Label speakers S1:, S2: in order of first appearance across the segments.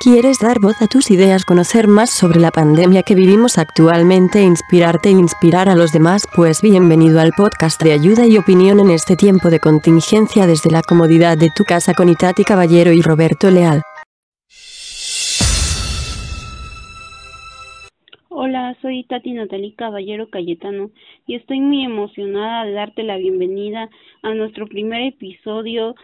S1: ¿Quieres dar voz a tus ideas, conocer más sobre la pandemia que vivimos actualmente, inspirarte e inspirar a los demás? Pues bienvenido al podcast de ayuda y opinión en este tiempo de contingencia desde la comodidad de tu casa con Itati Caballero y Roberto Leal.
S2: Hola, soy Tati Natalie Caballero Cayetano y estoy muy emocionada de darte la bienvenida a nuestro primer episodio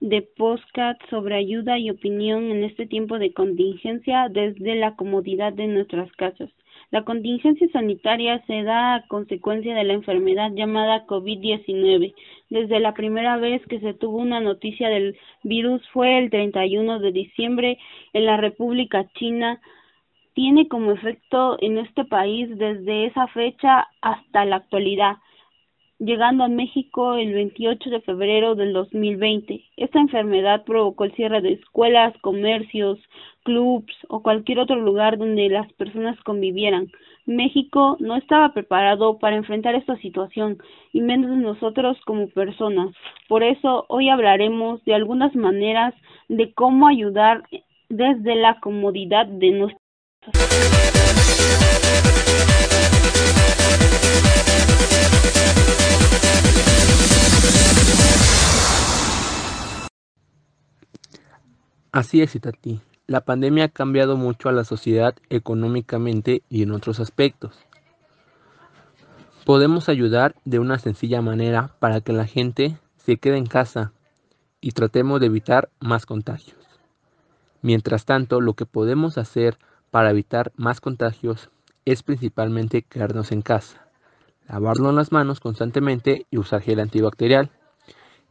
S2: de podcast sobre ayuda y opinión en este tiempo de contingencia desde la comodidad de nuestras casas. La contingencia sanitaria se da a consecuencia de la enfermedad llamada COVID-19. Desde la primera vez que se tuvo una noticia del virus fue el 31 de diciembre en la República China. Tiene como efecto en este país desde esa fecha hasta la actualidad llegando a México el 28 de febrero del 2020. Esta enfermedad provocó el cierre de escuelas, comercios, clubs o cualquier otro lugar donde las personas convivieran. México no estaba preparado para enfrentar esta situación y menos nosotros como personas. Por eso hoy hablaremos de algunas maneras de cómo ayudar desde la comodidad de nuestras
S3: Así es, Itati. La pandemia ha cambiado mucho a la sociedad económicamente y en otros aspectos. Podemos ayudar de una sencilla manera para que la gente se quede en casa y tratemos de evitar más contagios. Mientras tanto, lo que podemos hacer para evitar más contagios es principalmente quedarnos en casa, lavarnos las manos constantemente y usar gel antibacterial.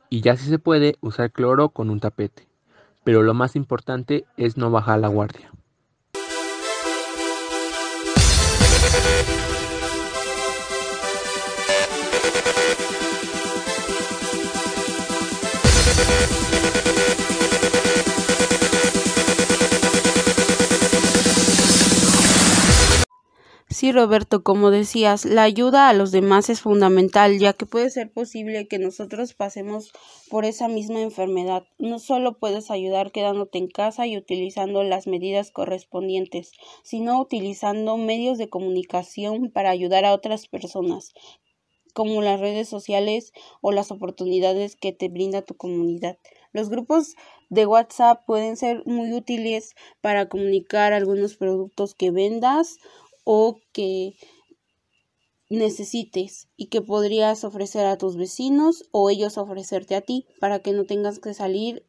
S3: Y ya si se puede, usar cloro con un tapete pero lo más importante es no bajar la guardia.
S2: Sí, Roberto, como decías, la ayuda a los demás es fundamental, ya que puede ser posible que nosotros pasemos por esa misma enfermedad. No solo puedes ayudar quedándote en casa y utilizando las medidas correspondientes, sino utilizando medios de comunicación para ayudar a otras personas, como las redes sociales o las oportunidades que te brinda tu comunidad. Los grupos de WhatsApp pueden ser muy útiles para comunicar algunos productos que vendas o que necesites y que podrías ofrecer a tus vecinos o ellos ofrecerte a ti para que no tengas que salir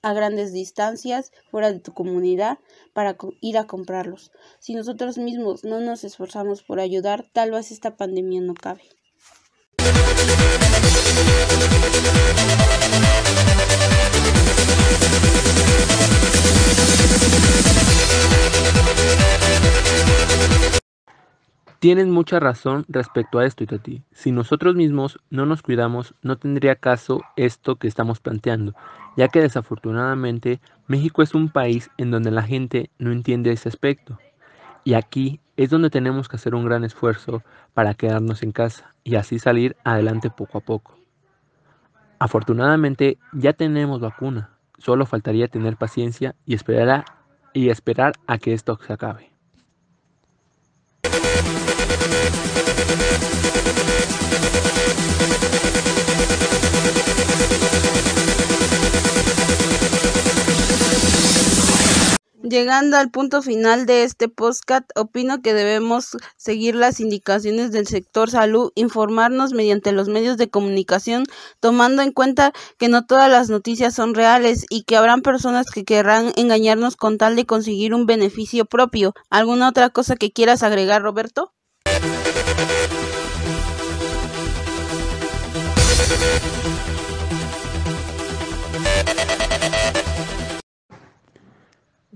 S2: a grandes distancias fuera de tu comunidad para ir a comprarlos. Si nosotros mismos no nos esforzamos por ayudar, tal vez esta pandemia no cabe.
S3: Tienes mucha razón respecto a esto, Itati. Si nosotros mismos no nos cuidamos, no tendría caso esto que estamos planteando, ya que desafortunadamente México es un país en donde la gente no entiende ese aspecto. Y aquí es donde tenemos que hacer un gran esfuerzo para quedarnos en casa y así salir adelante poco a poco. Afortunadamente ya tenemos vacuna, solo faltaría tener paciencia y esperar a, y esperar a que esto se acabe.
S2: Llegando al punto final de este podcast, opino que debemos seguir las indicaciones del sector salud, informarnos mediante los medios de comunicación, tomando en cuenta que no todas las noticias son reales y que habrán personas que querrán engañarnos con tal de conseguir un beneficio propio. ¿Alguna otra cosa que quieras agregar, Roberto?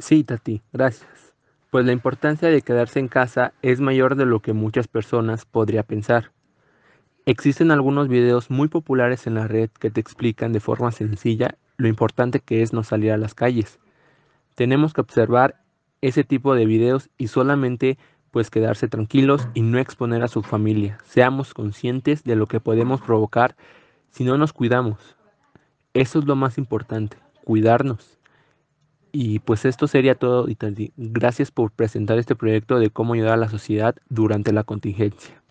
S3: Sí, Tati, gracias. Pues la importancia de quedarse en casa es mayor de lo que muchas personas podría pensar. Existen algunos videos muy populares en la red que te explican de forma sencilla lo importante que es no salir a las calles. Tenemos que observar ese tipo de videos y solamente pues quedarse tranquilos y no exponer a su familia. Seamos conscientes de lo que podemos provocar si no nos cuidamos. Eso es lo más importante, cuidarnos. Y pues esto sería todo. Gracias por presentar este proyecto de cómo ayudar a la sociedad durante la contingencia.